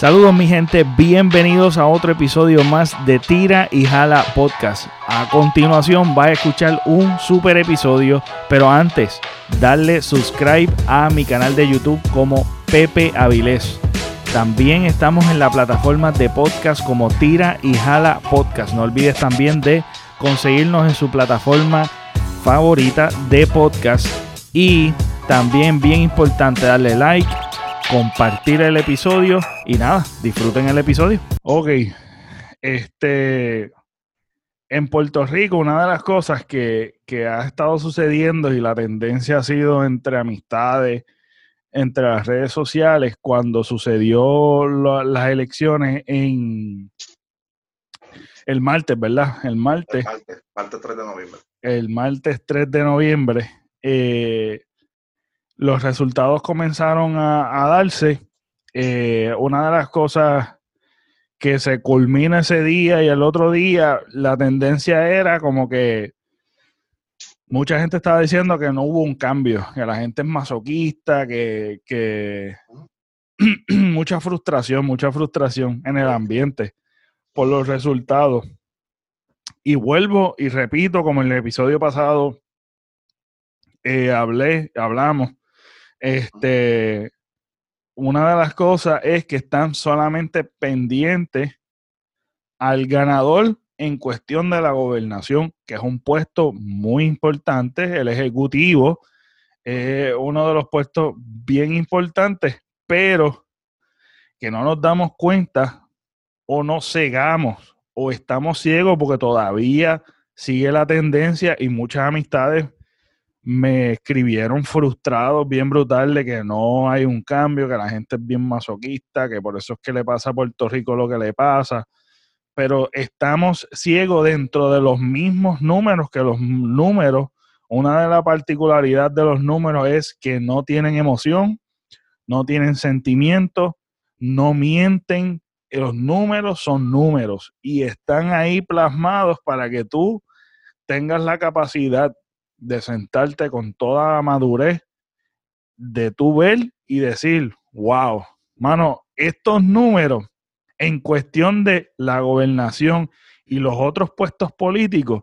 Saludos mi gente, bienvenidos a otro episodio más de Tira y Jala Podcast. A continuación va a escuchar un super episodio, pero antes darle subscribe a mi canal de YouTube como Pepe Avilés. También estamos en la plataforma de podcast como Tira y Jala Podcast. No olvides también de conseguirnos en su plataforma favorita de podcast y también bien importante darle like compartir el episodio y nada, disfruten el episodio. Ok, este, en Puerto Rico una de las cosas que, ha estado sucediendo y la tendencia ha sido entre amistades, entre las redes sociales, cuando sucedió las elecciones en el martes, ¿verdad? El martes. El martes, 3 de noviembre. El martes 3 de noviembre. Eh, los resultados comenzaron a, darse. Eh, una de las cosas que se culmina ese día y el otro día, la tendencia era como que mucha gente estaba diciendo que no hubo un cambio, que la gente es masoquista, que, que mucha frustración, mucha frustración en el ambiente por los resultados. Y vuelvo y repito, como en el episodio pasado eh, hablé, hablamos este, una de las cosas es que están solamente pendientes al ganador en cuestión de la gobernación, que es un puesto muy importante, el ejecutivo, es uno de los puestos bien importantes, pero que no nos damos cuenta o nos cegamos o estamos ciegos porque todavía sigue la tendencia y muchas amistades me escribieron frustrados, bien brutal, de que no hay un cambio, que la gente es bien masoquista, que por eso es que le pasa a Puerto Rico lo que le pasa. Pero estamos ciegos dentro de los mismos números, que los números, una de las particularidades de los números es que no tienen emoción, no tienen sentimiento, no mienten. Los números son números y están ahí plasmados para que tú tengas la capacidad de sentarte con toda la madurez de tu ver y decir, wow, mano, estos números en cuestión de la gobernación y los otros puestos políticos,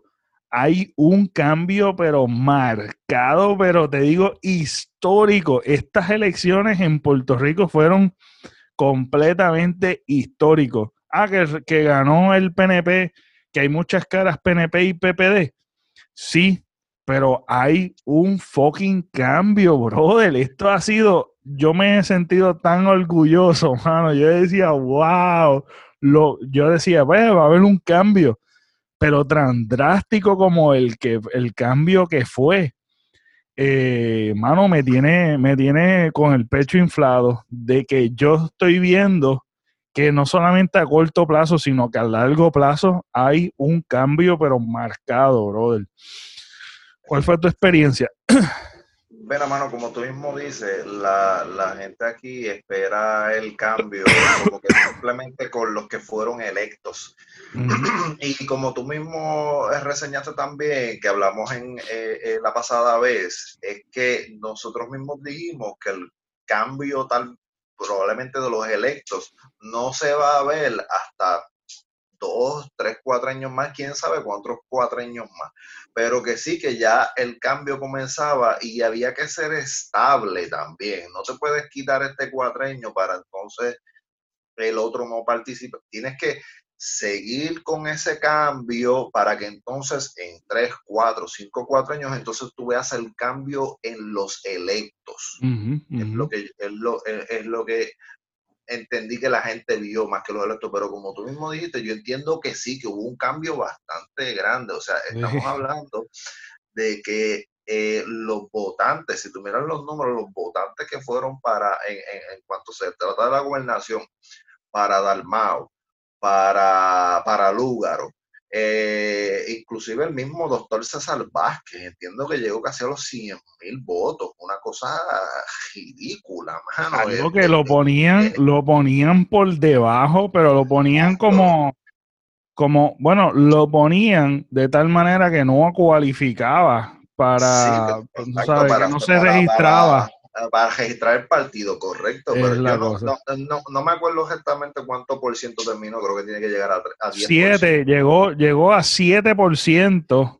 hay un cambio, pero marcado, pero te digo, histórico. Estas elecciones en Puerto Rico fueron completamente históricos. Ah, que, que ganó el PNP, que hay muchas caras PNP y PPD. Sí, pero hay un fucking cambio, brother. Esto ha sido, yo me he sentido tan orgulloso, mano. Yo decía, wow, lo, yo decía, bueno, va a haber un cambio, pero tan drástico como el, que, el cambio que fue. Eh, mano, me tiene, me tiene con el pecho inflado de que yo estoy viendo que no solamente a corto plazo, sino que a largo plazo hay un cambio, pero marcado, brother. ¿Cuál fue tu experiencia? Bueno, mano, como tú mismo dices, la, gente aquí espera el cambio como que simplemente con los que fueron electos. Y como tú mismo reseñaste también, que hablamos en eh, la pasada vez, es que nosotros mismos dijimos que el cambio tal probablemente de los electos no se va a ver hasta dos, tres, cuatro años más, quién sabe cuántos cuatro años más, pero que sí que ya el cambio comenzaba y había que ser estable también, no te puedes quitar este cuatreño para entonces el otro no participe, tienes que seguir con ese cambio para que entonces en tres, cuatro, cinco, cuatro años, entonces tú veas el cambio en los electos. Es, lo que, es, lo, es, lo que entendí que la gente vio más que los electos, pero como tú mismo dijiste, yo entiendo que sí, que hubo un cambio bastante grande. O sea, estamos hablando de que eh, los votantes, si tú miras los números, los votantes que fueron para, en, en, cuanto se trata de la gobernación, para Dalmao, para, para Lúgaro, eh, inclusive el mismo doctor César Vázquez, entiendo que llegó casi a los 100 mil votos, una cosa ridícula, mano. Algo que lo ponían, lo ponían por debajo, pero lo ponían como, como, bueno, lo ponían de tal manera que no cualificaba para, no se registraba. para registrar el partido, correcto. pero yo no, no, me acuerdo exactamente cuánto por ciento terminó, creo que tiene que llegar a, a 10%. 7, llegó, llegó a 7%.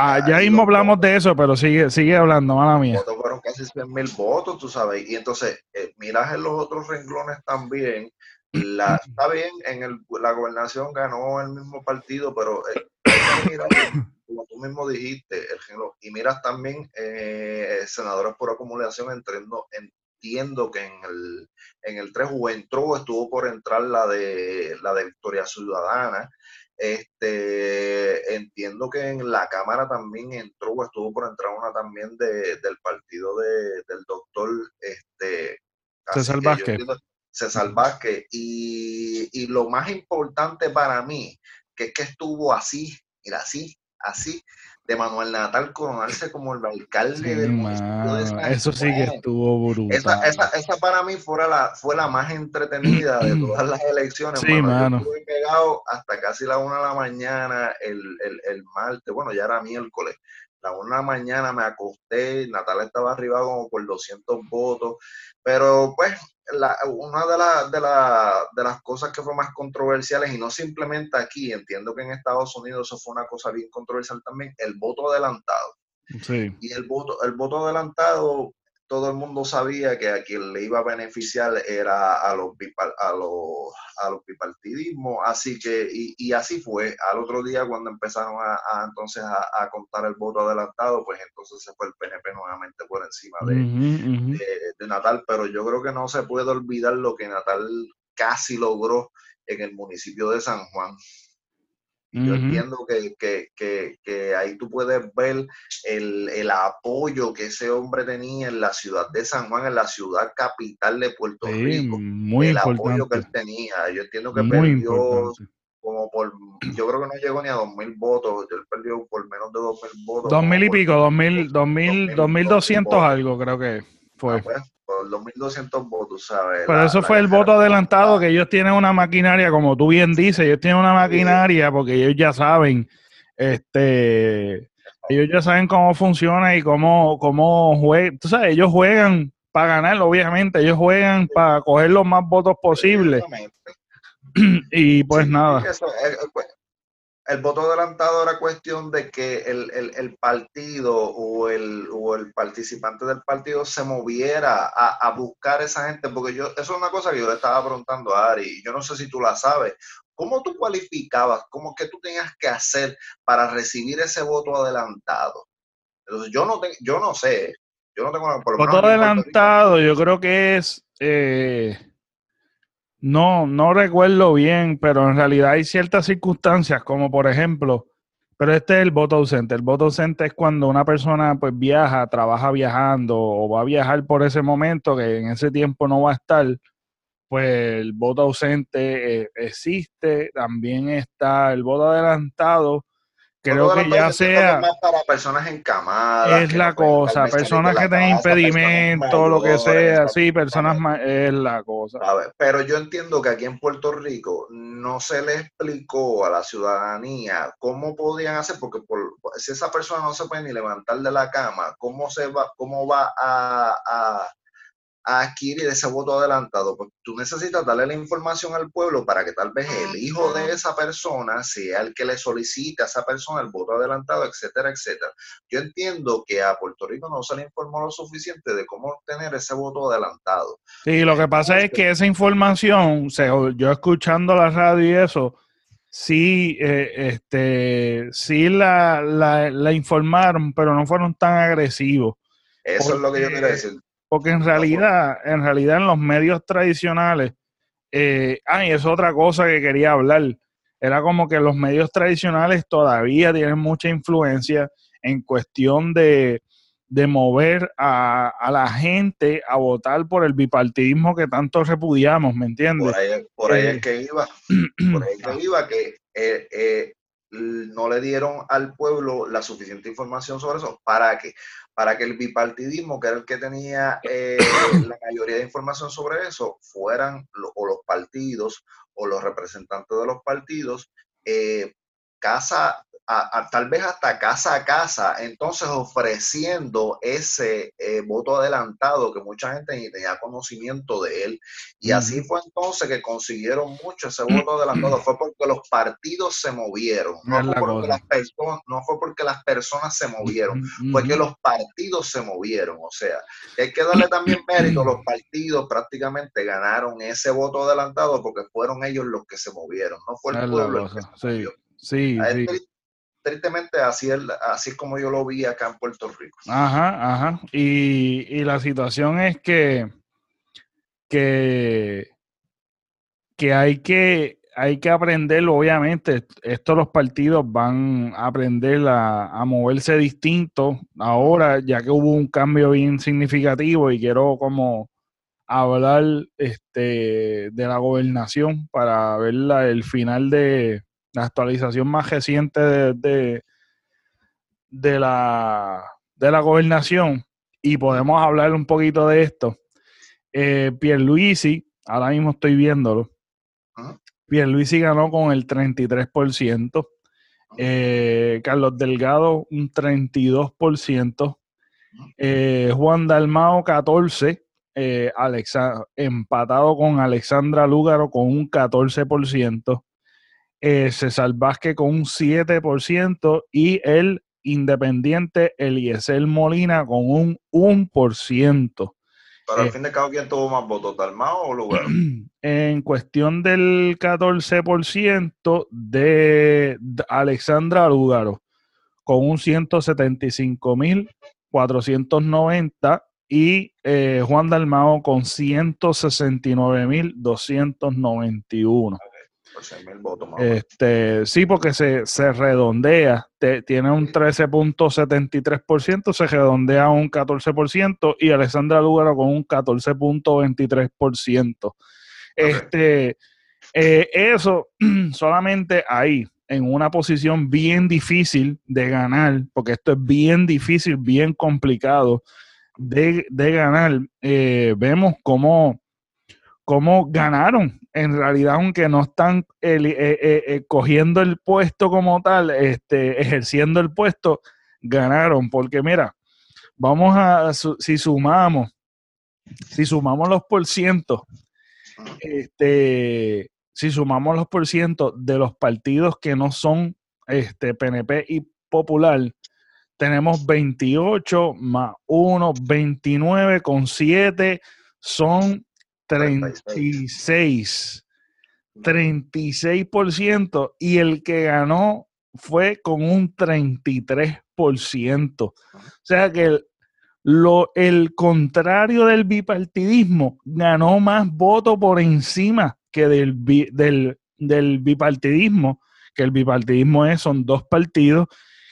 Ah, ya mismo hablamos de eso, pero sigue, sigue hablando, mala mía. Fueron casi 100 mil votos, tú sabes. Y entonces, eh, miras en los otros renglones también. La, está bien, en el, la gobernación ganó el mismo partido, pero eh, como tú mismo dijiste, el y miras también eh, senadores por acumulación, entiendo, entiendo que en el, en el 3 entró, estuvo por entrar la de la de Victoria Ciudadana, este, entiendo que en la Cámara también entró o estuvo por entrar una también de, del partido de, del doctor este, César Vázquez. César Vázquez. Y, y, lo más importante para mí, que es que estuvo así, mira, así, así, de Manuel Natal coronarse como el alcalde del municipio de San Eso sí que estuvo brutal. Esa, esa, esa, para mí fue la, fue la más entretenida de todas las elecciones. Sí, mano. Yo estuve pegado hasta casi la una de la mañana el, el, el martes, bueno, ya era miércoles. La una de la mañana me acosté, Natal estaba arriba como por 200 votos, pero pues una de, de, de, las cosas que fue más controversiales, y no simplemente aquí, entiendo que en Estados Unidos eso fue una cosa bien controversial también, el voto adelantado. Sí. Y el voto, el voto adelantado, todo el mundo sabía que a quien le iba a beneficiar era a los, a los, a los bipartidismos, así que, y, así fue. Al otro día cuando empezaron a, entonces a, contar el voto adelantado, pues entonces se fue el PNP nuevamente por encima de, de Natal, pero yo creo que no se puede olvidar lo que Natal casi logró en el municipio de San Juan. Yo entiendo que, ahí tú puedes ver el, apoyo que ese hombre tenía en la ciudad de San Juan, en la ciudad capital de Puerto Rico. Muy el importante. apoyo que él tenía. Yo entiendo que perdió como por, yo creo que no llegó ni a dos mil votos, él perdió por menos de dos mil votos. Dos mil y pico, dos mil, dos mil, dos mil doscientos algo creo que fue. Ah, pues, los 2.200 votos, ¿sabes? Pero eso fue el voto adelantado, que ellos tienen una maquinaria, como tú bien dices, ellos tienen una maquinaria porque ellos ya saben, este, ellos ya saben cómo funciona y cómo, cómo juegan. Tú sabes, ellos juegan para ganar, obviamente, ellos juegan para coger los más votos posibles. y pues nada. Eso, eh, pues, el voto adelantado era cuestión de que el, partido o el, o el participante del partido se moviera a, a, buscar esa gente, porque yo, eso es una cosa que yo le estaba preguntando a Ari, yo no sé si tú la sabes, ¿cómo tú cualificabas, cómo que tú tenías que hacer para recibir ese voto adelantado? Entonces, yo no, yo no sé, yo no tengo... Por voto adelantado, yo creo que es... Eh no, no recuerdo bien, pero en realidad hay ciertas circunstancias, como por ejemplo, pero este es el voto ausente. El voto ausente es cuando una persona pues viaja, trabaja viajando o va a viajar por ese momento que en ese tiempo no va a estar, pues el voto ausente eh, existe. También está el voto adelantado, creo que ya sea para personas encamadas es la cosa personas que tienen impedimento lo que sea sí personas más es la cosa. Pero yo entiendo que aquí en Puerto Rico no se le explicó a la ciudadanía cómo podían hacer porque por, si esa persona no se puede ni levantar de la cama cómo se va cómo va a a adquirir ese voto adelantado, pues tú necesitas darle la información al pueblo para que tal vez el hijo de esa persona sea el que le solicite a esa persona el voto adelantado, etcétera, etcétera. Yo entiendo que a Puerto Rico no se le informó lo suficiente de cómo obtener ese voto adelantado. Sí, lo que pasa es que esa información, yo escuchando la radio y eso, sí, eh, este, sí la, la, informaron, pero no fueron tan agresivos. Eso es lo que yo quiero decir. Porque en realidad, en realidad en los medios tradicionales, eh, ah, es otra cosa que quería hablar, era como que los medios tradicionales todavía tienen mucha influencia en cuestión de, mover a, la gente a votar por el bipartidismo que tanto repudiamos, ¿me entiendes? Por ahí, es eh, que iba, por ahí es que iba, que eh, eh no le dieron al pueblo la suficiente información sobre eso. ¿Para que Para que el bipartidismo, que era el que tenía eh, la mayoría de información sobre eso, fueran o los partidos o los representantes de los partidos, eh, casa tal vez hasta casa a casa, entonces ofreciendo ese eh, voto adelantado que mucha gente ni tenía conocimiento de él. Y así fue entonces que consiguieron mucho ese voto adelantado. Fue porque los partidos se movieron, no, fue porque, las personas, no fue porque las personas se movieron, fue que los partidos se movieron. O sea, hay que darle también mérito, los partidos prácticamente ganaron ese voto adelantado porque fueron ellos los que se movieron, no fue el pueblo. que se movió. Sí, sí tristemente así es, así como yo lo vi acá en Puerto Rico. Ajá, ajá. Y, la situación es que, que, que hay que hay que aprender, obviamente, estos los partidos van a aprender a, moverse distinto ahora, ya que hubo un cambio bien significativo y quiero como hablar este, de la gobernación para ver el final de, la actualización más reciente de, de, la, de la gobernación y podemos hablar un poquito de esto. Eh, Pierluisi, ahora mismo estoy viéndolo. Pierluisi ganó con el 33%. Eh, Carlos Delgado un 32%. Eh, Juan Dalmao 14%. Eh, empatado con Alexandra Lúgaro con un 14% eh, César Vázquez con un 7% y el independiente Eliezer Molina con un 1%. Pero al eh, fin de cabo, ¿quién tuvo más votos, Dalmao o Lugar? En cuestión del 14% de Alexandra Lugaro, con un 175.490 y eh, Juan Dalmao con 169.291. Este, sí, porque se, redondea, tiene un 13.73%, se redondea a un 14% y Alessandra Lugaro con un 14.23%. Este, eh, eso solamente ahí, en una posición bien difícil de ganar, porque esto es bien difícil, bien complicado de, ganar, eh, vemos cómo cómo ganaron. En realidad, aunque no están eh, eh, eh, cogiendo el puesto como tal, este, ejerciendo el puesto, ganaron. Porque mira, vamos a, si sumamos, si sumamos los por ciento, este, si sumamos los por ciento de los partidos que no son este, PNP y Popular, tenemos 28 más 1, 29 con 7, son 36. 36%. Y el que ganó fue con un 33%. O sea que el, lo, el contrario del bipartidismo ganó más votos por encima que del, del, del bipartidismo, que el bipartidismo es, son dos partidos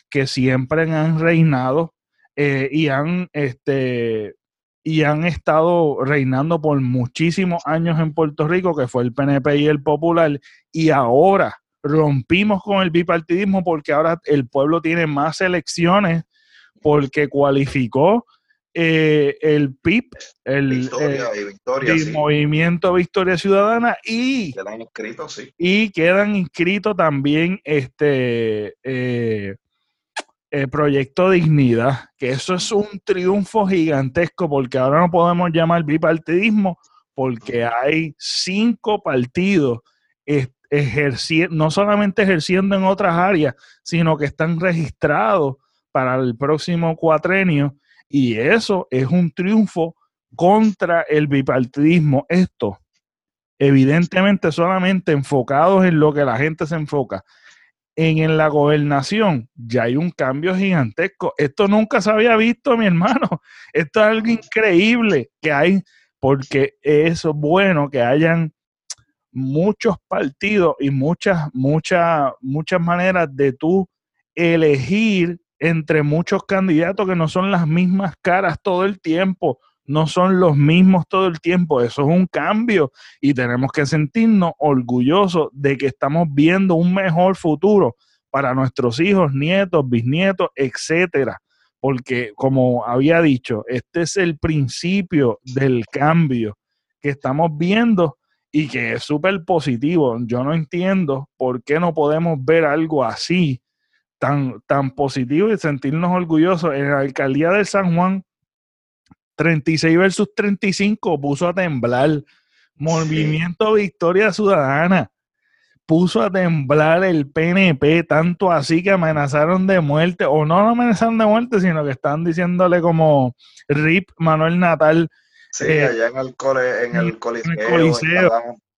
que siempre han reinado eh, y han este, y han estado reinando por muchísimos años en Puerto Rico, que fue el PNP y el Popular, y ahora rompimos con el bipartidismo porque ahora el pueblo tiene más elecciones porque cualificó eh, el PIB, el, eh, Movimiento Victoria Ciudadana y quedan inscritos, sí. y quedan inscritos también este eh, el Proyecto Dignidad, que eso es un triunfo gigantesco porque ahora no podemos llamar bipartidismo porque hay cinco partidos no solamente ejerciendo en otras áreas, sino que están registrados para el próximo cuatrenio y eso es un triunfo contra el bipartidismo. Esto, evidentemente, solamente enfocados en lo que la gente se enfoca en, la gobernación ya hay un cambio gigantesco. Esto nunca se había visto, mi hermano. Esto es algo increíble que hay, porque es bueno que hayan muchos partidos y muchas, muchas, muchas maneras de tú elegir entre muchos candidatos que no son las mismas caras todo el tiempo no son los mismos todo el tiempo. Eso es un cambio y tenemos que sentirnos orgullosos de que estamos viendo un mejor futuro para nuestros hijos, nietos, bisnietos, etcétera. Porque, como había dicho, este es el principio del cambio que estamos viendo y que es súper positivo. Yo no entiendo por qué no podemos ver algo así tan, tan positivo y sentirnos orgullosos. En la alcaldía de San Juan, 36 versus 35 puso a temblar. Movimiento Victoria Ciudadana puso a temblar el PNP, tanto así que amenazaron de muerte, o no amenazaron de muerte, sino que están diciéndole como RIP Manuel Natal. Sí, eh, allá en el, cole, en el Coliseo.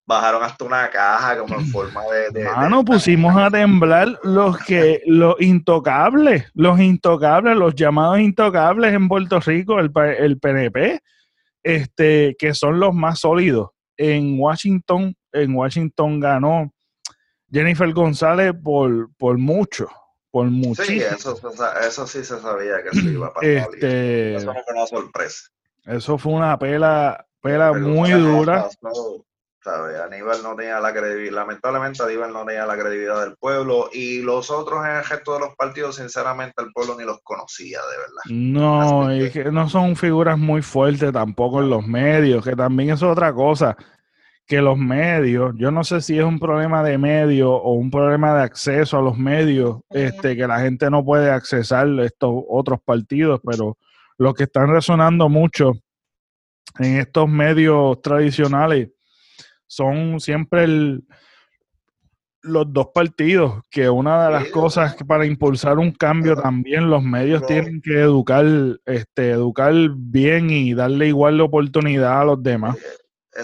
Bajaron hasta una caja como en forma de... de Mano, pusimos a temblar los que, los intocables, los intocables, los llamados intocables en Puerto Rico, el, el PNP, este, que son los más sólidos. En Washington, en Washington ganó Jennifer González por, por mucho, por muchísimo. Sí, eso, eso sí se sabía que eso iba a pasar. Este, eso no fue una sorpresa. Eso fue una pela, pela muy dura. Aníbal no tenía la credibilidad, lamentablemente Aníbal no tenía la credibilidad del pueblo y los otros en el gesto de los partidos, sinceramente el pueblo ni los conocía, de verdad. No, y que no son figuras muy fuertes tampoco en los medios, que también es otra cosa que los medios, yo no sé si es un problema de medios o un problema de acceso a los medios, este, que la gente no puede accesar estos otros partidos, pero los que están resonando mucho en estos medios tradicionales son siempre los dos partidos, que una de las cosas que para impulsar un cambio también los medios tienen que educar, este, educar bien y darle igual oportunidad a los demás.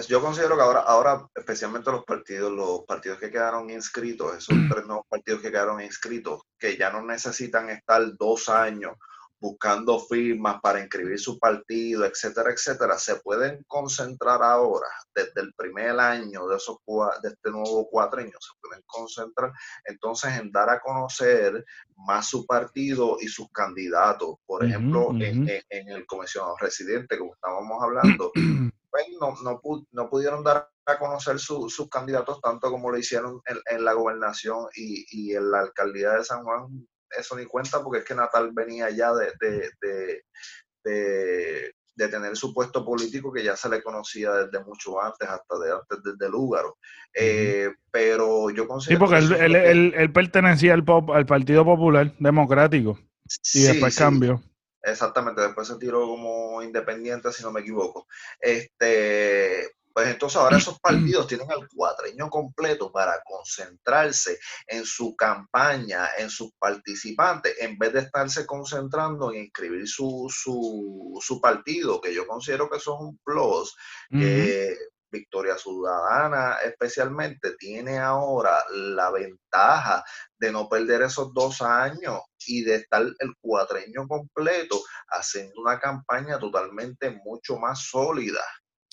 Yo considero que ahora, ahora, especialmente los partidos, los partidos que quedaron inscritos, esos tres nuevos partidos que quedaron inscritos, que ya no necesitan estar dos años buscando firmas para inscribir su partido, etcétera, etcétera, se pueden concentrar ahora, desde el primer año de, esos, de este nuevo cuatrenio, se pueden concentrar entonces en dar a conocer más su partido y sus candidatos. Por ejemplo, en, en, el comisionado residente, como estábamos hablando, pues no, no, no, pudieron dar a conocer sus candidatos tanto como lo hicieron en, la gobernación y, y, en la alcaldía de San Juan. Eso ni cuenta porque es que Natal venía ya de, de, de, de tener su puesto político que ya se le conocía desde mucho antes, hasta de antes desde Lúgaro. Eh, pero yo considero... Sí, porque él, pertenecía al, al, Partido Popular Democrático y después cambió. Exactamente, después se tiró como independiente, si no me equivoco. Este, pues entonces ahora esos partidos tienen el cuatreño completo para concentrarse en su campaña, en sus participantes, en vez de estarse concentrando en inscribir su, su, su partido, que yo considero que eso es un plus, que Victoria Ciudadana especialmente tiene ahora la ventaja de no perder esos dos años y de estar el cuatreño completo haciendo una campaña totalmente mucho más sólida.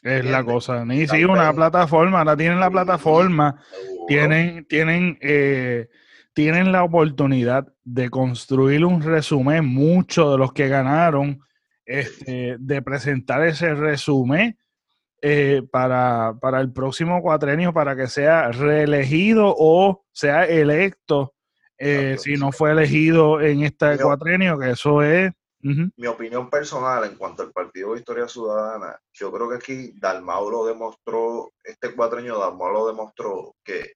Es la cosa, ni sí, una plataforma, ahora tienen la plataforma, tienen, tienen, eh, tienen la oportunidad de construir un resumen, muchos de los que ganaron, este, de presentar ese resumen eh, para, para, el próximo cuatrenio para que sea reelegido o sea electo eh, si no fue elegido en este cuatrenio, que eso es... Mi opinión personal en cuanto al Partido de Historia Ciudadana, yo creo que aquí Dalmau lo demostró, este cuatrenio Dalmau lo demostró que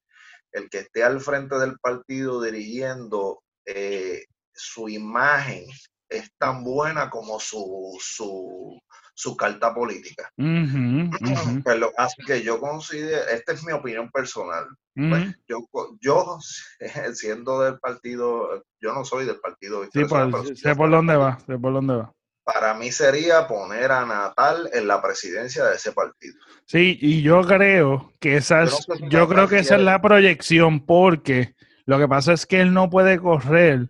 el que esté al frente del partido dirigiendo eh, su imagen es tan buena como su, su carta política. Pero, así que yo considero, esta es mi opinión personal. Pues, yo, yo, siendo del partido, yo no soy del partido. Sí, pues, sé por dónde va, sé por dónde va. Para mí sería poner a Natal en la presidencia de ese partido. Sí, y yo creo que esa yo creo que esa es la proyección, porque lo que pasa es que él no puede correr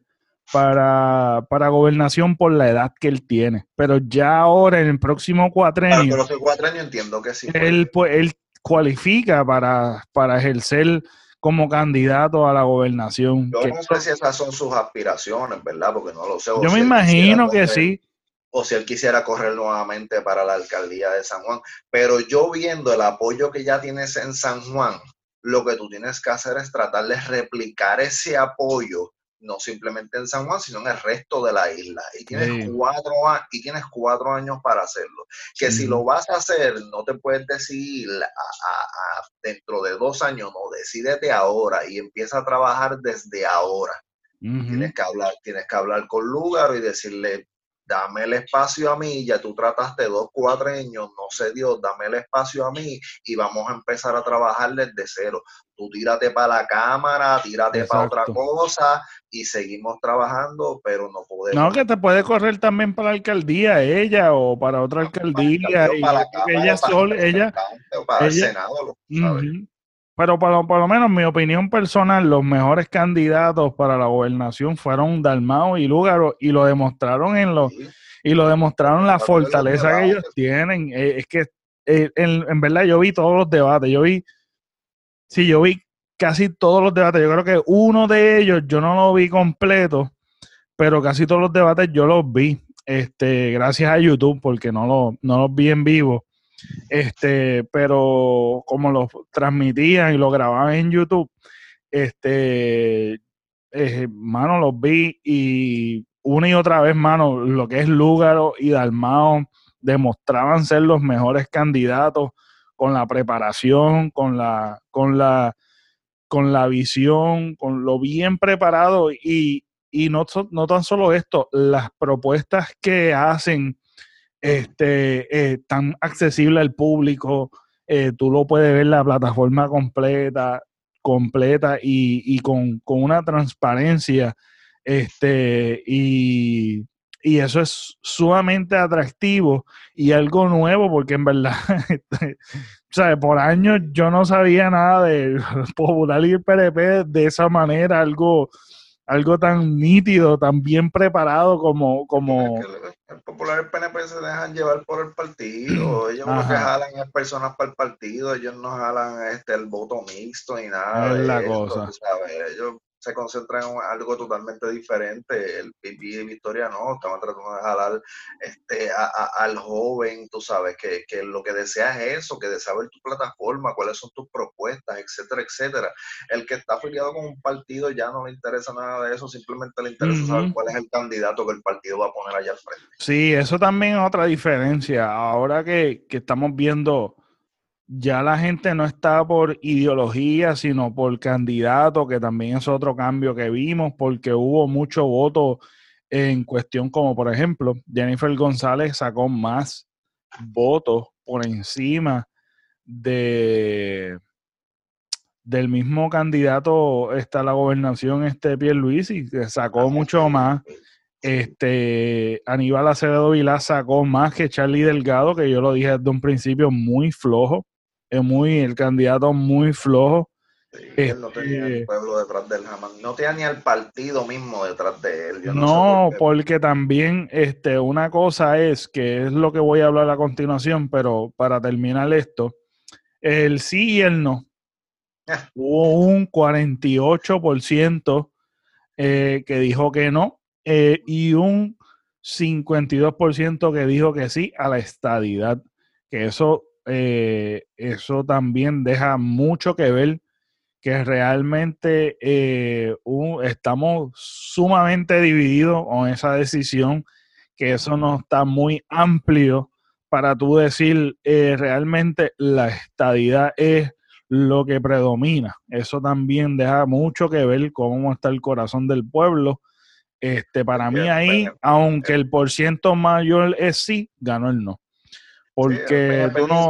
para, para gobernación por la edad que él tiene. Pero ya ahora, en el próximo cuatrenio. pero cuatrenio entiendo que sí. Él, pues, él cualifica para, para ejercer como candidato a la gobernación. Yo no sé si esas son sus aspiraciones, ¿verdad? Porque no lo sé. Yo me imagino que sí. O si él quisiera correr nuevamente para la alcaldía de San Juan. Pero yo viendo el apoyo que ya tienes en San Juan, lo que tú tienes que hacer es tratar de replicar ese apoyo no simplemente en San Juan, sino en el resto de la isla. Y tienes, cuatro, y tienes cuatro años para hacerlo. Que si lo vas a hacer, no te puedes decir dentro de dos años, no, decídete ahora y empieza a trabajar desde ahora. tienes, que hablar, tienes que hablar con Lugaro y decirle, dame el espacio a mí, ya tú trataste dos cuatreños, no sé Dios, dame el espacio a mí y vamos a empezar a trabajar desde cero. Tú tírate para la cámara, tírate para otra cosa y seguimos trabajando, pero no podemos. No, que te puede correr también para la alcaldía, ella, o para otra alcaldía. Para, ella, ella, para el Senado, Pero por, por, lo menos, mi opinión personal, los mejores candidatos para la gobernación fueron Dalmao y Lúgaro y lo demostraron en los y lo demostraron la fortaleza que ellos tienen. Eh, es que eh, en, en, verdad yo vi todos los debates, yo vi, sí, yo vi casi todos los debates. Yo creo que uno de ellos yo no lo vi completo, pero casi todos los debates yo los vi. Este, gracias a YouTube, porque no, lo, no los vi en vivo. Este, pero como lo transmitían y lo grababan en YouTube, este, eh, mano, los vi y una y otra vez, mano, lo que es Lúgaro y Dalmao demostraban ser los mejores candidatos con la preparación, con la, con la, con la visión, con lo bien preparado y, y no, no tan solo esto, las propuestas que hacen este, eh, tan accesible al público. Eh, tú lo puedes ver la plataforma completa, completa y, con, una transparencia. Este, y, eso es sumamente atractivo y algo nuevo, porque en verdad, este, por años yo no sabía nada de Popular y el de esa manera, algo algo tan nítido, tan bien preparado como... como... El, popular el PNP se dejan llevar por el partido, ellos lo que jalan es personas para el partido, ellos no jalan este el voto mixto ni nada. Es la cosa. Ellos se concentra en algo totalmente diferente. El PIB y Victoria no, estaban tratando de jalar este, al joven, tú sabes, que, que, lo que desea es eso, que desea ver tu plataforma, cuáles son tus propuestas, etcétera, etcétera. El que está afiliado con un partido ya no le interesa nada de eso, simplemente le interesa saber cuál es el candidato que el partido va a poner allá al frente. Sí, eso también es otra diferencia. Ahora que, que estamos viendo ya la gente no está por ideología, sino por candidato, que también es otro cambio que vimos, porque hubo mucho voto en cuestión, como por ejemplo, Jennifer González sacó más votos por encima de del mismo candidato está la gobernación este Pierluisi, que sacó mucho más. Este Aníbal Acevedo Vilá sacó más que Charlie Delgado, que yo lo dije desde un principio, muy flojo es muy, el candidato muy flojo. él no tenía el este, pueblo detrás de él jamás. No tenía ni al partido mismo detrás de él. no, porque también este, una cosa es, que es lo que voy a hablar a continuación, pero para terminar esto, el sí y el no. Ah. Hubo un 48% eh, que dijo que no eh, y un 52% que dijo que sí a la estadidad. Que eso eh, eso también deja mucho que ver que realmente eh, estamos sumamente divididos con esa decisión, que eso no está muy amplio para tú decir eh, realmente la estadidad es lo que predomina. Eso también deja mucho que ver cómo está el corazón del pueblo. Este, para mí ahí, aunque el por ciento mayor es sí, ganó el no. Porque tú no...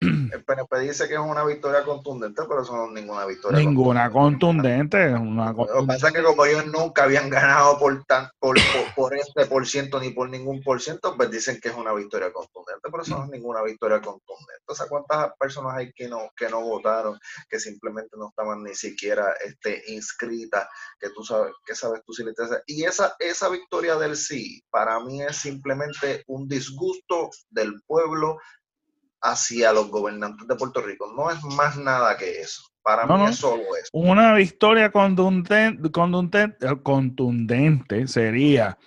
El PNP dice que es una victoria contundente, pero eso no es ninguna victoria. Ninguna contundente. Una Lo que pasa es que como ellos nunca habían ganado por, tan, por, por, este por ciento ni por ningún por ciento, pues dicen que es una victoria contundente, pero eso no es ninguna victoria contundente. O sea, ¿cuántas personas hay que no, que no votaron, que simplemente no estaban ni siquiera este, inscritas, que tú sabes, que sabes tú si le Y esa, esa victoria del sí, para mí es simplemente un disgusto del pueblo hacia los gobernantes de Puerto Rico. No es más nada que eso. Para mí es solo eso. Una victoria contundente, contundente, sería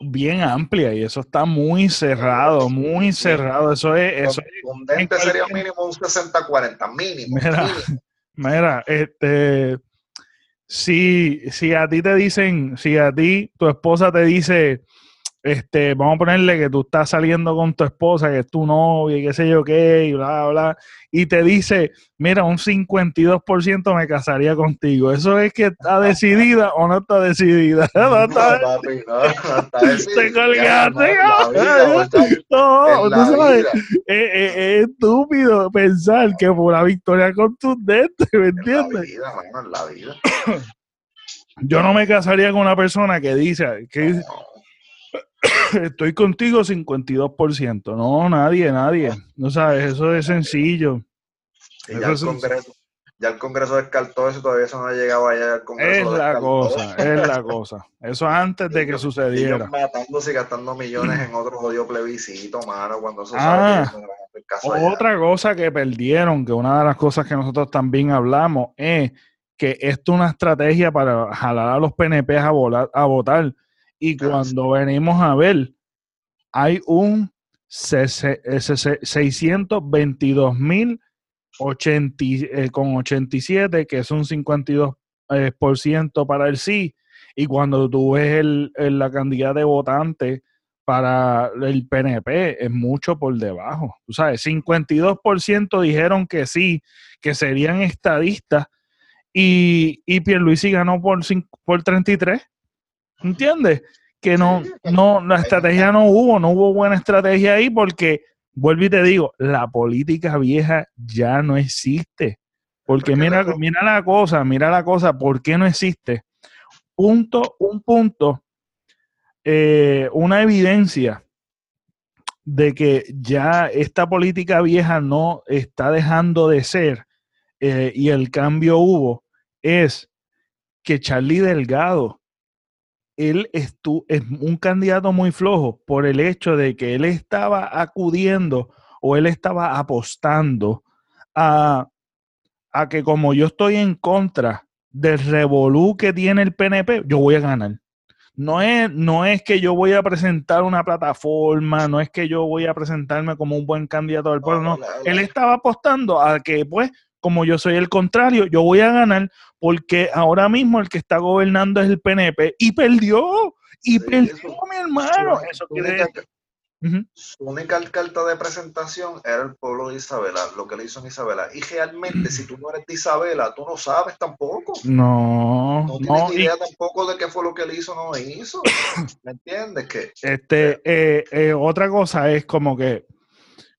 bien amplia y eso está muy cerrado, muy cerrado. Eso es. Eso contundente sería mínimo un 60-40, mínimo. Mira, mira, este. Si, si a ti te dicen, si a ti tu esposa te dice, este, vamos a ponerle que tú estás saliendo con tu esposa, que es tu novia y qué sé yo qué, y bla, bla, y te dice, mira, un 52% me casaría contigo. ¿Eso es que está decidida o no está decidida? No, está, no, no, Te colgaste. No, tú sabes, es, estúpido pensar que por la victoria contundente, ¿me entiendes? La vida, la vida. Yo no me casaría con una persona que dice, que dice estoy contigo 52%. No, nadie, nadie. No sabes, eso es sencillo. ya, el Congreso, ya, el Congreso, descartó eso, todavía eso no ha llegado allá al Congreso. Es la cosa, es la cosa. Eso antes de que sucediera. matándose y gastando millones en otro jodido plebiscito, mano, cuando eso ah, Otra cosa que perdieron, que una de las cosas que nosotros también hablamos es que esto es una estrategia para jalar a los PNP a, a votar y cuando venimos a ver, hay un 622 mil eh, con 87, que es un 52% eh, por ciento para el sí. Y cuando tú ves el, la cantidad de votantes para el PNP, es mucho por debajo. Tú sabes, 52% dijeron que sí, que serían estadistas. Y, y Pierluisi ganó por, por 33. ¿Entiendes? Que no, no, la estrategia no hubo, no hubo buena estrategia ahí porque, vuelvo y te digo, la política vieja ya no existe. Porque mira, mira la cosa, mira la cosa, ¿por qué no existe? Punto, un punto, eh, una evidencia de que ya esta política vieja no está dejando de ser eh, y el cambio hubo, es que Charlie Delgado él es un candidato muy flojo por el hecho de que él estaba acudiendo o él estaba apostando a, que como yo estoy en contra del revolú que tiene el PNP, yo voy a ganar. No es, no es que yo voy a presentar una plataforma, no es que yo voy a presentarme como un buen candidato del pueblo, no. Él estaba apostando a que, pues, como yo soy el contrario, yo voy a ganar porque ahora mismo el que está gobernando es el PNP y perdió, y perdió mi hermano. Eso Su única carta de presentación era el pueblo de Isabela, lo que le hizo en Isabela. Y realmente, si tú no eres de Isabela, tú no sabes tampoco. No. No tienes idea tampoco de qué fue lo que le hizo o no hizo. ¿Me entiendes? Que, este, eh, eh, otra cosa es como que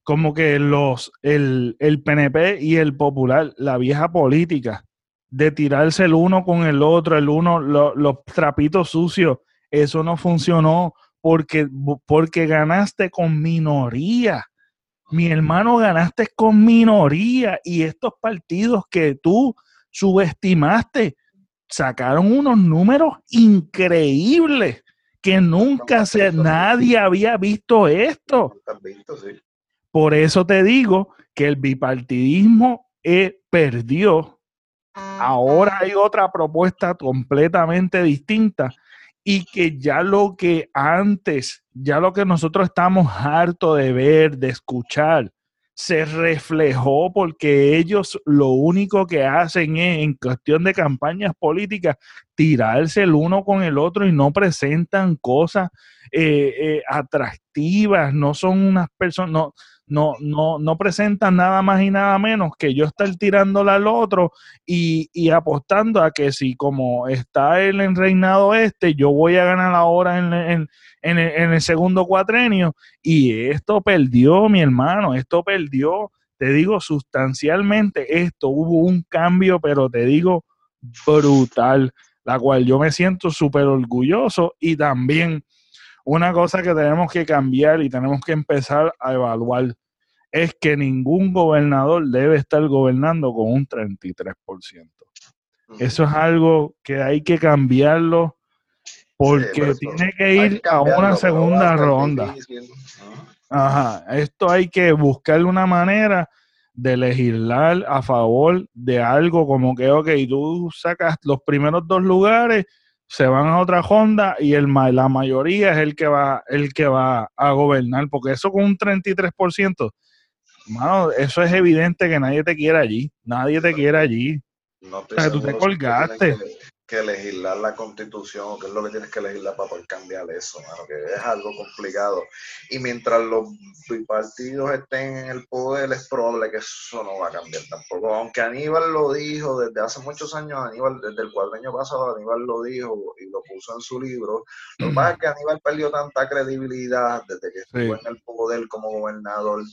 como que los, el, el PNP y el Popular, la vieja política de tirarse el uno con el otro, el uno, los trapitos sucios, eso no funcionó porque, porque ganaste con minoría. Mi hermano, ganaste con minoría y estos partidos que tú subestimaste sacaron unos números increíbles que nunca se, nadie había visto esto. Por eso te digo que el bipartidismo eh, perdió. Ahora hay otra propuesta completamente distinta y que ya lo que antes, ya lo que nosotros estamos hartos de ver, de escuchar, se reflejó porque ellos lo único que hacen es, en cuestión de campañas políticas, tirarse el uno con el otro y no presentan cosas eh, eh, atractivas, no son unas personas, no, no, no, no presentan nada más y nada menos que yo estar tirándole al otro y, apostando a que si como está el enreinado este, yo voy a ganar ahora en, en el segundo cuatrenio. Y esto perdió, mi hermano, esto perdió, te digo, sustancialmente esto, hubo un cambio, pero te digo, brutal, la cual yo me siento súper orgulloso y también una cosa que tenemos que cambiar y tenemos que empezar a evaluar es que ningún gobernador debe estar gobernando con un 33%. Eso es algo que hay que cambiarlo porque tiene que ir a una segunda ronda. Ajá, esto hay que buscarle una manera de legislar a favor de algo como que, ok, tú sacas los primeros dos lugares, se van a otra ronda y el, la mayoría es el que va el que va a gobernar, porque eso con un 33%, mano, eso es evidente que nadie te quiere allí, nadie te quiere allí. No tú te colgaste. Que legislar la constitución, qué es lo que tienes que legislar para poder cambiar eso, que es algo complicado. Y mientras los bipartidos estén en el poder, es probable que eso no va a cambiar tampoco. Aunque Aníbal lo dijo desde hace muchos años, Aníbal, desde el año pasado, Aníbal lo dijo y lo puso en su libro. Lo que pasa es que Aníbal perdió tanta credibilidad desde que estuvo en el poder como gobernador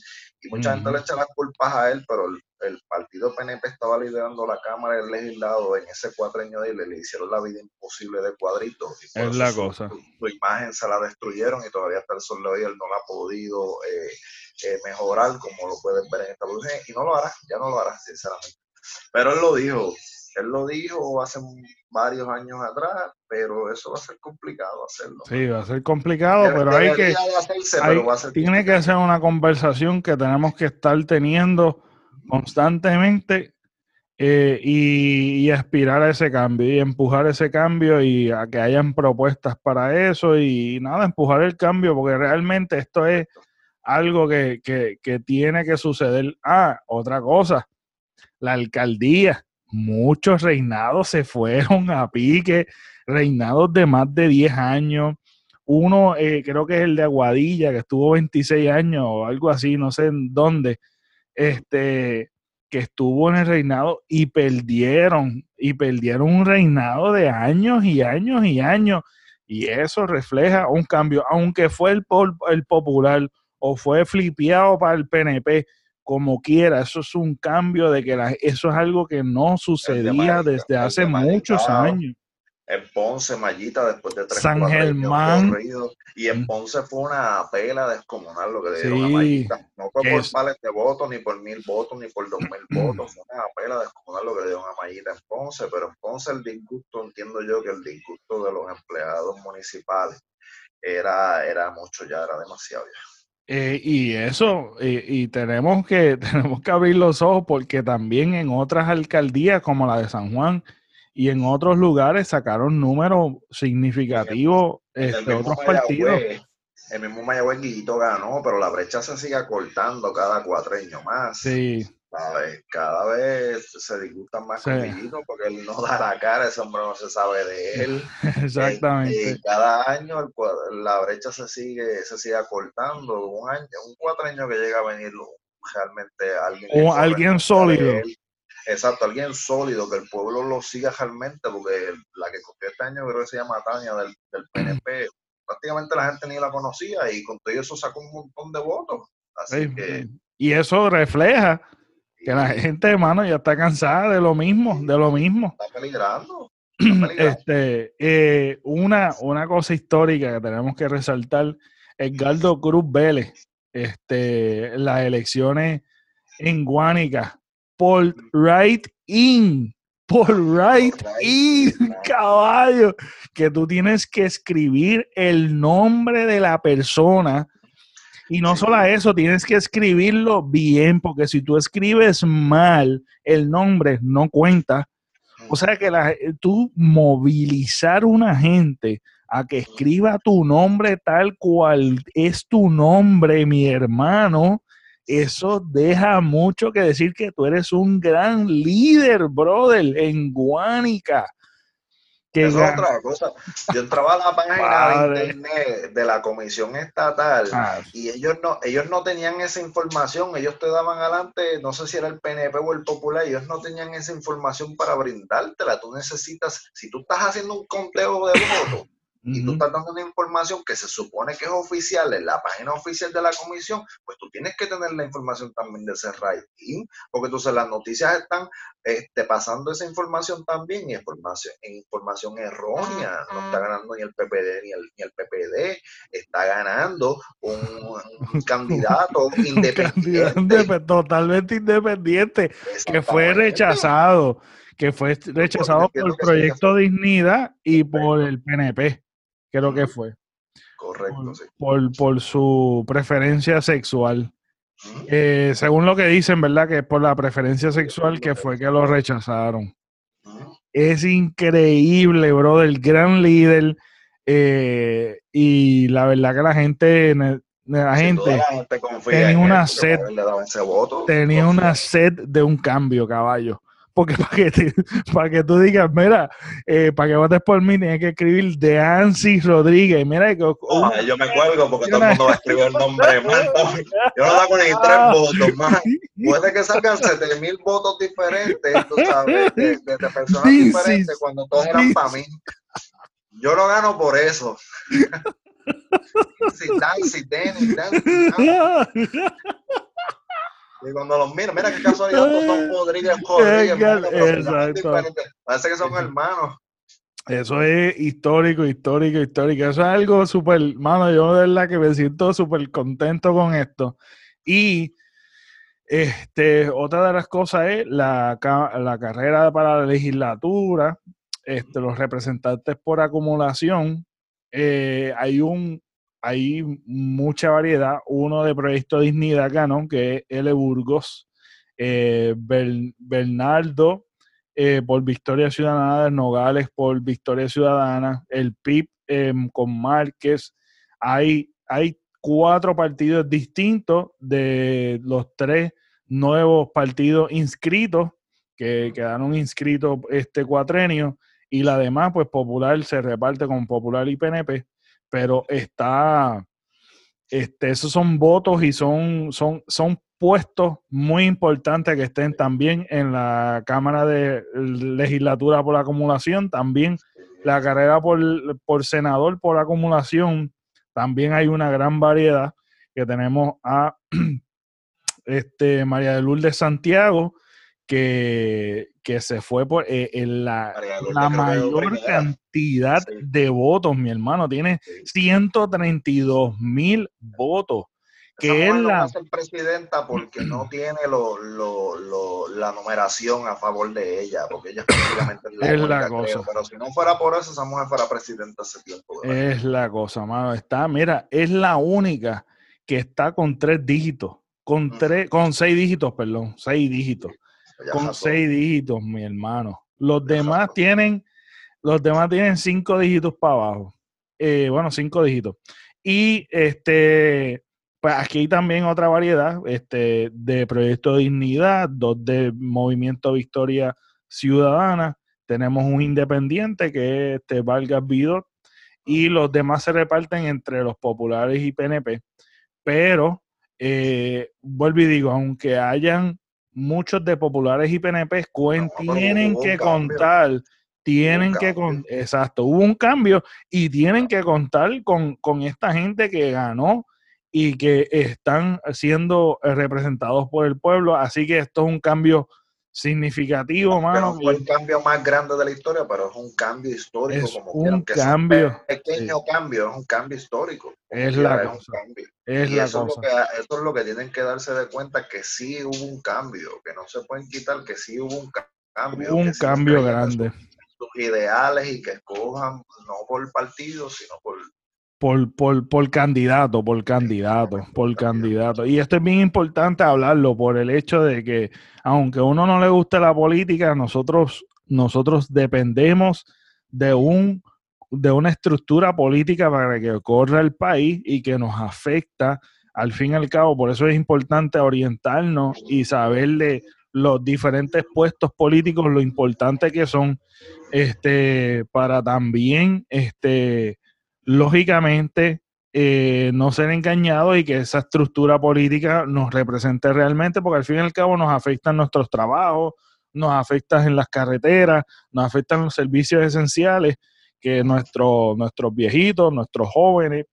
y mucha gente le echa las culpas a él, pero el, partido PNP estaba liderando la Cámara del Legislado en ese cuatreño de él, le hicieron la vida imposible de cuadritos. es la cosa. Su, imagen se la destruyeron y todavía hasta el sol de hoy él no la ha podido eh, eh, mejorar, como lo pueden ver en esta producción, y no lo hará, ya no lo hará, sinceramente. Pero él lo dijo, él lo dijo hace varios años atrás, pero eso va a ser complicado hacerlo. Sí, va a ser complicado, pero hay que... tiene que ser una conversación que tenemos que estar teniendo constantemente eh, y, aspirar a ese cambio y empujar ese cambio y a que hayan propuestas para eso y nada, empujar el cambio porque realmente esto es algo que, que tiene que suceder. Ah, otra cosa, la alcaldía muchos reinados se fueron a pique, reinados de más de 10 años. Uno, eh, creo que es el de Aguadilla, que estuvo 26 años o algo así, no sé en dónde, este, que estuvo en el reinado y perdieron, y perdieron un reinado de años y años y años. Y eso refleja un cambio, aunque fue el, el popular o fue flipeado para el PNP, como quiera, eso es un cambio de que eso es algo que no sucedía desde hace muchos años. En Ponce, Mallita, después de tres San Germán. y en Ponce fue una pela descomunal lo que le dieron a Mallita. No fue por pares de votos, ni por mil votos, ni por dos mil votos. Fue una pela descomunal lo que le dieron a Mallita en Ponce. Pero en Ponce el disgusto, entiendo yo que el disgusto de los empleados municipales era, era mucho ya, era demasiado ya. Eh, y eso, y, tenemos, que, tenemos que abrir los ojos porque también en otras alcaldías como la de San Juan y en otros lugares sacaron números significativos de este, otros partidos. El mismo Mayagüez Guillito ganó, pero la brecha se sigue cortando cada cuatreño más. Sí, cada vez se disgustan más con porque él no da la cara, ese hombre no se sabe de él. Exactamente. Y cada año la brecha se sigue, se sigue acortando. Un año, un cuatro que llega a venir realmente alguien. O alguien sólido. Exacto, alguien sólido, que el pueblo lo siga realmente, porque la que cogió este año creo que se llama Tania del, del PNP. Prácticamente la gente ni la conocía y con todo eso sacó un montón de votos. Así que. Y eso refleja que la gente, hermano, ya está cansada de lo mismo, de lo mismo. Está peligrando. Este, eh, una, una cosa histórica que tenemos que resaltar, Edgardo Cruz Vélez, este, las elecciones en Guánica, por right in, por right in, caballo, que tú tienes que escribir el nombre de la persona. Y no solo eso, tienes que escribirlo bien, porque si tú escribes mal, el nombre no cuenta. O sea que la, tú movilizar una gente a que escriba tu nombre tal cual es tu nombre, mi hermano, eso deja mucho que decir que tú eres un gran líder, brother, en Guánica. Que es otra cosa. Yo entraba a la página de internet de la comisión estatal ah. y ellos no, ellos no tenían esa información, ellos te daban adelante, no sé si era el PNP o el Popular, ellos no tenían esa información para brindártela. Tú necesitas, si tú estás haciendo un conteo de votos, y tú estás dando una información que se supone que es oficial en la página oficial de la comisión, pues tú tienes que tener la información también de ese rating, porque entonces las noticias están este, pasando esa información también y información, información errónea. No está ganando ni el PPD ni el, ni el PPD, está ganando un, candidato independiente. totalmente independiente, que fue rechazado que fue rechazado por el proyecto Dignidad y por el PNP creo que fue. Correcto, por, sí. Por, su preferencia sexual. Eh, según lo que dicen, ¿verdad? Que es por la preferencia sexual que fue que lo rechazaron. Es increíble, bro, del gran líder. Eh, y la verdad que la gente, la gente, tenía una sed, tenía una sed de un cambio, caballo porque para que, para que tú digas, mira, eh, para que votes por mí, tienes que escribir de Ansi Rodríguez. Mira, que, yo me cuelgo porque todo el mundo va a escribir el nombre más. Yo no hago ni tres ah. votos más. Puede que salgan 7000 votos diferentes, tú sabes, de, de, personas diferentes cuando todos eran para mí. Yo lo gano por eso. Dancy, Y cuando los miro, mira qué casualidad, estos son Rodríguez Rodríguez. Parece que son hermanos. Eso es histórico, histórico, histórico. Eso es algo súper, mano, yo de verdad que me siento súper contento con esto. Y este, otra de las cosas es la, la carrera para la legislatura, este, los representantes por acumulación. Eh, hay un hay mucha variedad. Uno de Proyecto Dignidad Canon, que es L. Burgos, eh, Bernardo eh, por Victoria Ciudadana, Nogales por Victoria Ciudadana, el PIB em, con Márquez. Hay, hay cuatro partidos distintos de los tres nuevos partidos inscritos que quedaron inscritos este cuatrenio y la demás, pues Popular se reparte con Popular y PNP pero está, este, esos son votos y son, son, son puestos muy importantes que estén también en la Cámara de Legislatura por acumulación, también la carrera por, por senador por acumulación, también hay una gran variedad que tenemos a este, María de Lourdes Santiago, que, que se fue por eh, la, la mayor cantidad de votos, mi hermano. Tiene 132 mil votos. Que es la no presidenta porque no tiene lo, lo, la numeración a favor de ella, porque ella es la, es la cosa. Pero si no fuera por eso, esa mujer fuera presidenta hace tiempo. Es la cosa, mano. Está, mira, es la única que está con tres dígitos, con tres, con seis dígitos, perdón, seis dígitos con seis dígitos, mi hermano. Los demás tienen, los demás tienen cinco dígitos para abajo. Eh, bueno, cinco dígitos. Y este, pues aquí hay también otra variedad este, de Proyecto Dignidad, dos de Movimiento Victoria Ciudadana. Tenemos un independiente que es este, Vargas Vidor y los demás se reparten entre los populares y PNP. Pero, eh, vuelvo y digo, aunque hayan muchos de populares y PNP tienen que contar, tienen que contar, exacto, hubo un cambio y tienen que contar con, con esta gente que ganó y que están siendo representados por el pueblo. Así que esto es un cambio significativo, mano. fue el cambio más grande de la historia, pero es un cambio histórico. Es un cambio. un pequeño cambio, es un cambio histórico. Es la cosa. Es la eso, cosa. Es lo que, eso es lo que tienen que darse de cuenta, que sí hubo un cambio, que no se pueden quitar, que sí hubo un cambio. Un cambio grande. sus ideales y que escojan no por partido, sino por por, por, por, candidato, por candidato, por candidato. Y esto es bien importante hablarlo por el hecho de que, aunque a uno no le guste la política, nosotros, nosotros dependemos de un de una estructura política para que corra el país y que nos afecta al fin y al cabo. Por eso es importante orientarnos y saber de los diferentes puestos políticos, lo importante que son, este, para también este, lógicamente, eh, no ser engañados y que esa estructura política nos represente realmente, porque al fin y al cabo nos afectan nuestros trabajos, nos afectan en las carreteras, nos afectan los servicios esenciales que nuestro, nuestros viejitos, nuestros jóvenes,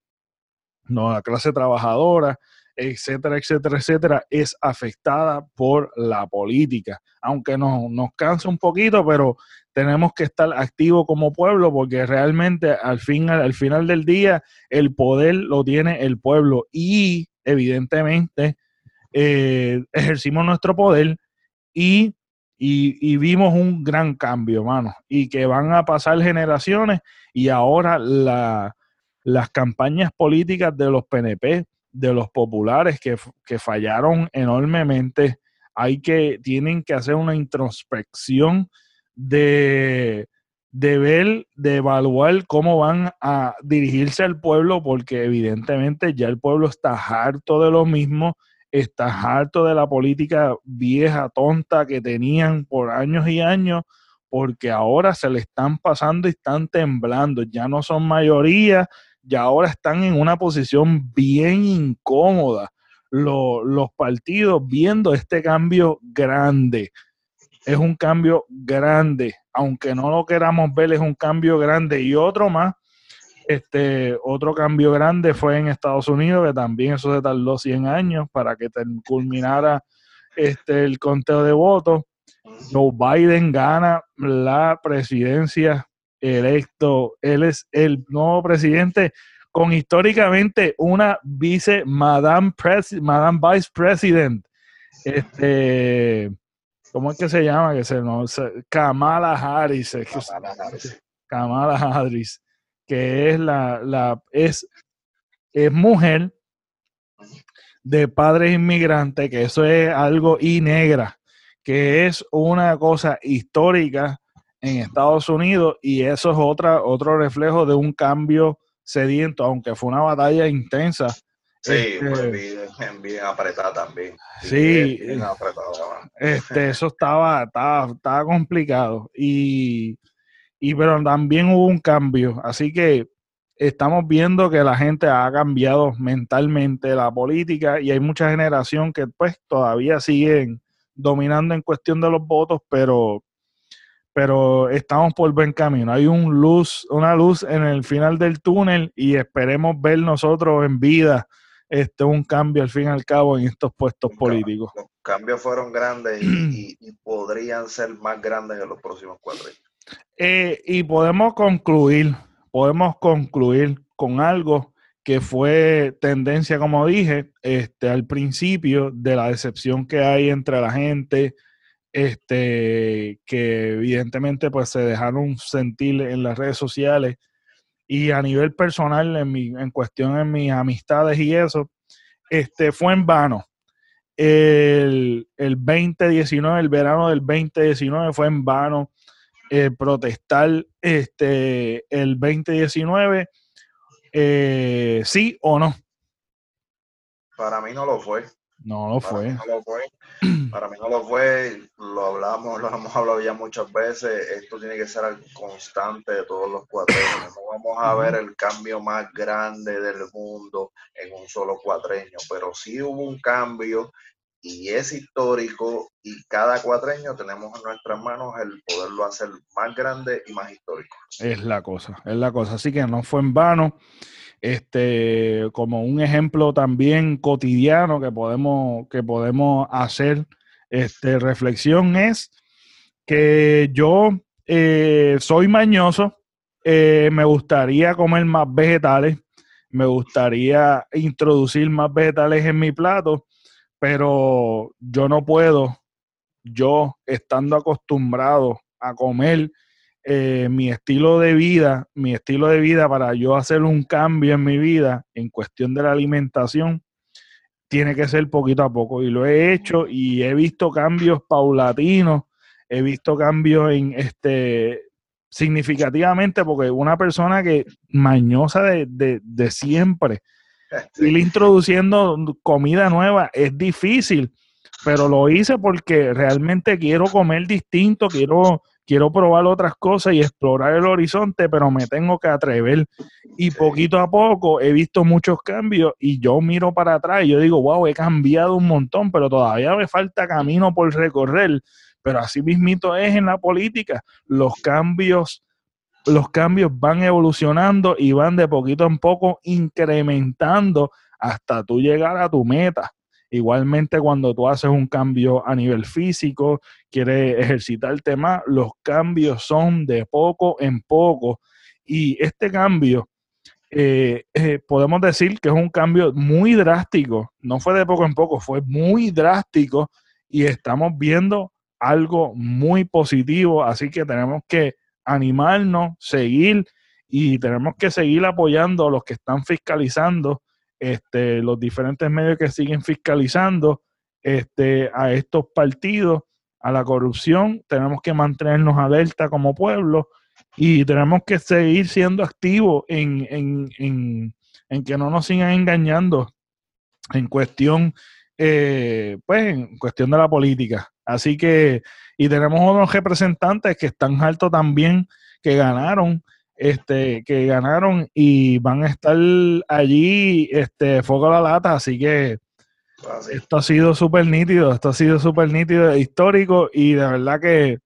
la clase trabajadora, etcétera, etcétera, etcétera, es afectada por la política. Aunque nos, nos cansa un poquito, pero tenemos que estar activos como pueblo porque realmente al, fin, al final del día el poder lo tiene el pueblo y evidentemente eh, ejercimos nuestro poder y, y, vimos un gran cambio, mano, y que van a pasar generaciones y ahora la, las campañas políticas de los PNP de los populares que, fallaron enormemente. Hay que, tienen que hacer una introspección de, de ver, de evaluar cómo van a dirigirse al pueblo, porque evidentemente ya el pueblo está harto de lo mismo. estás harto de la política vieja, tonta que tenían por años y años, porque ahora se le están pasando y están temblando, ya no son mayoría, ya ahora están en una posición bien incómoda los partidos viendo este cambio grande. Es un cambio grande, aunque no lo queramos ver, es un cambio grande. Y otro más, este, otro cambio grande fue en Estados Unidos, que también eso se tardó 100 años para que culminara este, el conteo de votos. Joe Biden gana la presidencia electo. Él es el nuevo presidente con históricamente una vice Madame, Madame Vice President. Este, ¿cómo es que se llama? Que se, no, Kamala Harris. Kamala Harris. Kamala Harris, que es la, la es, es mujer de padres inmigrantes, que eso es algo y negra, que es una cosa histórica en Estados Unidos y eso es otra, otro reflejo de un cambio sediento, aunque fue una batalla intensa. Sí, este, bien, apretada también. Sí, este, eso estaba, estaba, estaba complicado. Y, y, pero también hubo un cambio. Así que estamos viendo que la gente ha cambiado mentalmente la política y hay mucha generación que pues todavía siguen dominando en cuestión de los votos, pero pero estamos por buen camino. Hay un luz, una luz en el final del túnel y esperemos ver nosotros en vida este un cambio al fin y al cabo en estos puestos políticos. Los cambios fueron grandes y, podrían ser más grandes en los próximos cuatro años. Eh, y podemos concluir, podemos concluir con algo que fue tendencia, como dije, este, al principio de la decepción que hay entre la gente, este, que evidentemente pues se dejaron sentir en las redes sociales y a nivel personal, en, mi, en cuestión en mis amistades y eso, este, fue en vano. El, el 2019, el verano del 2019 fue en vano eh, protestar este, el 2019, eh, sí o no. Para mí no lo fue. No lo fue. no lo fue. Para mí no lo fue, lo hablamos, lo hemos hablado ya muchas veces, esto tiene que ser algo constante de todos los cuatreños, no vamos a ver el cambio más grande del mundo en un solo cuatreño, pero sí hubo un cambio y es histórico y cada cuatreño tenemos en nuestras manos el poderlo hacer más grande y más histórico. Es la cosa, es la cosa, así que no fue en vano este, como un ejemplo también cotidiano que podemos, que podemos hacer este, reflexión es que yo eh, soy mañoso, eh, me gustaría comer más vegetales, me gustaría introducir más vegetales en mi plato, pero yo no puedo, yo estando acostumbrado a comer eh, mi estilo de vida, mi estilo de vida para yo hacer un cambio en mi vida en cuestión de la alimentación, tiene que ser poquito a poco. Y lo he hecho y he visto cambios paulatinos, he visto cambios en este significativamente, porque una persona que mañosa de, de, de siempre, ir introduciendo comida nueva es difícil, pero lo hice porque realmente quiero comer distinto, quiero quiero probar otras cosas y explorar el horizonte, pero me tengo que atrever. Y poquito a poco he visto muchos cambios y yo miro para atrás y yo digo, wow, he cambiado un montón, pero todavía me falta camino por recorrer. Pero así mismito es en la política. Los cambios, los cambios van evolucionando y van de poquito en poco incrementando hasta tú llegar a tu meta. Igualmente cuando tú haces un cambio a nivel físico, quieres ejercitarte más, los cambios son de poco en poco. Y este cambio, eh, eh, podemos decir que es un cambio muy drástico. No fue de poco en poco, fue muy drástico y estamos viendo algo muy positivo. Así que tenemos que animarnos, seguir y tenemos que seguir apoyando a los que están fiscalizando este, los diferentes medios que siguen fiscalizando este, a estos partidos, a la corrupción, tenemos que mantenernos alerta como pueblo y tenemos que seguir siendo activos en, en, en, en que no nos sigan engañando en cuestión eh, pues en cuestión de la política. Así que, y tenemos unos representantes que están altos también, que ganaron, este, que ganaron y van a estar allí, este, foco a la lata, así que ah, esto ha sido súper nítido, esto ha sido súper nítido, histórico y de verdad que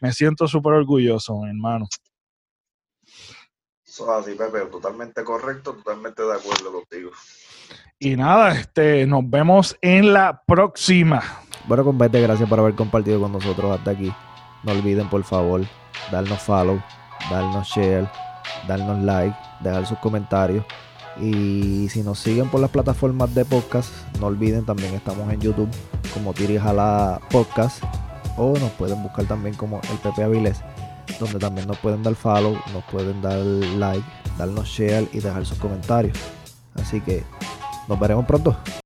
me siento súper orgulloso, hermano. Eso así, Pepe, totalmente correcto, totalmente de acuerdo contigo. Y nada, este, nos vemos en la próxima. Bueno, compete, gracias por haber compartido con nosotros hasta aquí. No olviden, por favor, darnos follow, darnos share, darnos like, dejar sus comentarios. Y si nos siguen por las plataformas de podcast, no olviden también estamos en YouTube como Tiri Jala Podcast o nos pueden buscar también como el Pepe Avilés, donde también nos pueden dar follow, nos pueden dar like, darnos share y dejar sus comentarios. Así que nos veremos pronto.